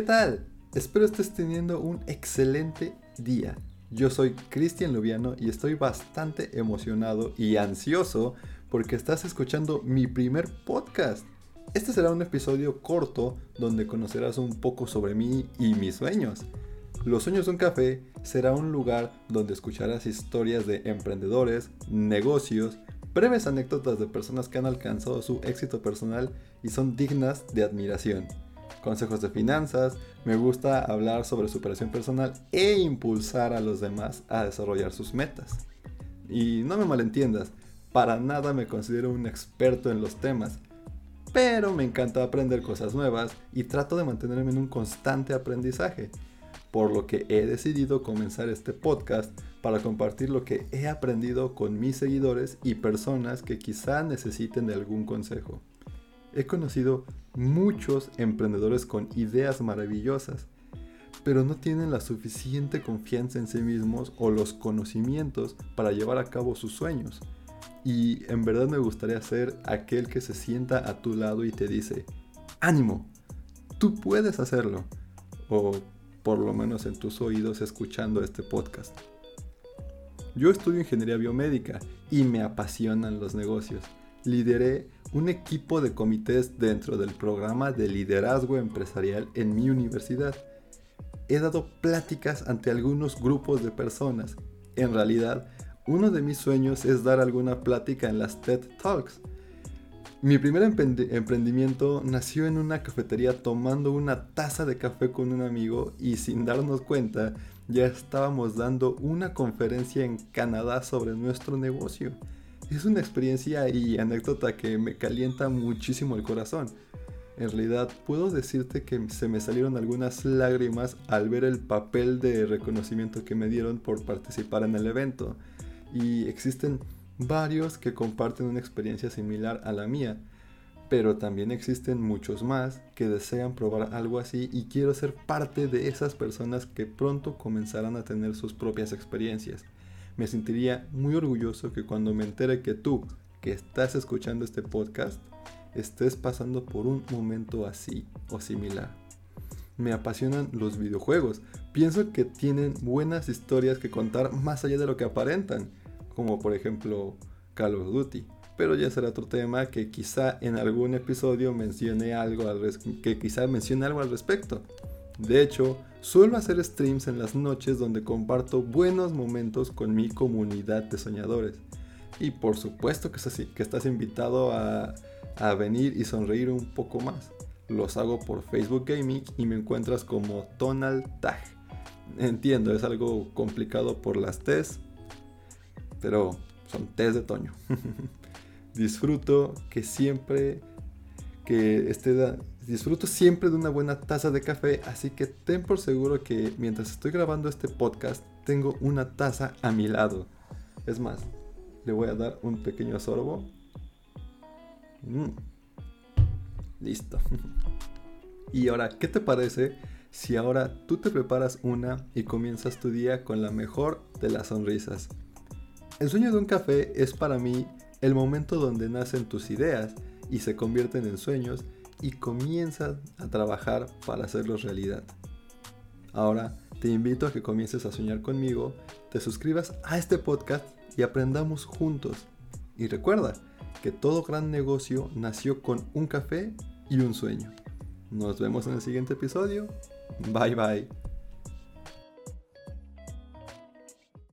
¿Qué tal? Espero estés teniendo un excelente día. Yo soy Cristian Lubiano y estoy bastante emocionado y ansioso porque estás escuchando mi primer podcast. Este será un episodio corto donde conocerás un poco sobre mí y mis sueños. Los Sueños de un Café será un lugar donde escucharás historias de emprendedores, negocios, breves anécdotas de personas que han alcanzado su éxito personal y son dignas de admiración consejos de finanzas, me gusta hablar sobre superación personal e impulsar a los demás a desarrollar sus metas. Y no me malentiendas, para nada me considero un experto en los temas, pero me encanta aprender cosas nuevas y trato de mantenerme en un constante aprendizaje, por lo que he decidido comenzar este podcast para compartir lo que he aprendido con mis seguidores y personas que quizá necesiten de algún consejo. He conocido muchos emprendedores con ideas maravillosas, pero no tienen la suficiente confianza en sí mismos o los conocimientos para llevar a cabo sus sueños. Y en verdad me gustaría ser aquel que se sienta a tu lado y te dice, ánimo, tú puedes hacerlo. O por lo menos en tus oídos escuchando este podcast. Yo estudio ingeniería biomédica y me apasionan los negocios. Lideré un equipo de comités dentro del programa de liderazgo empresarial en mi universidad. He dado pláticas ante algunos grupos de personas. En realidad, uno de mis sueños es dar alguna plática en las TED Talks. Mi primer emprendimiento nació en una cafetería tomando una taza de café con un amigo y sin darnos cuenta ya estábamos dando una conferencia en Canadá sobre nuestro negocio es una experiencia y anécdota que me calienta muchísimo el corazón. En realidad puedo decirte que se me salieron algunas lágrimas al ver el papel de reconocimiento que me dieron por participar en el evento. Y existen varios que comparten una experiencia similar a la mía. Pero también existen muchos más que desean probar algo así y quiero ser parte de esas personas que pronto comenzarán a tener sus propias experiencias me sentiría muy orgulloso que cuando me entere que tú, que estás escuchando este podcast, estés pasando por un momento así o similar. Me apasionan los videojuegos. Pienso que tienen buenas historias que contar más allá de lo que aparentan, como por ejemplo Call of Duty. Pero ya será otro tema que quizá en algún episodio mencione algo al algo al respecto. De hecho, suelo hacer streams en las noches donde comparto buenos momentos con mi comunidad de soñadores. Y por supuesto que, estás invitado a, a venir y sonreír un poco más. Los hago por Facebook Gaming y me encuentras como Tonal Tag. Entiendo, es algo complicado por las T's, pero son T's de Toño. Disfruto que siempre que disfruto siempre de una buena taza de café, así que ten por seguro que mientras estoy grabando este podcast tengo una taza a mi lado. Es más, le voy a dar un pequeño sorbo. Mm. Listo. y ahora, ¿qué te parece si ahora tú te preparas una y comienzas tu día con la mejor de las sonrisas? El sueño de un café es para mí el momento donde nacen tus ideas y se convierten en sueños y comienzan a trabajar para hacerlos realidad. Ahora te invito a que comiences a soñar conmigo, te suscribas a este podcast y aprendamos juntos. Y recuerda que todo gran negocio nació con un café y un sueño. Nos vemos en el siguiente episodio. Bye bye.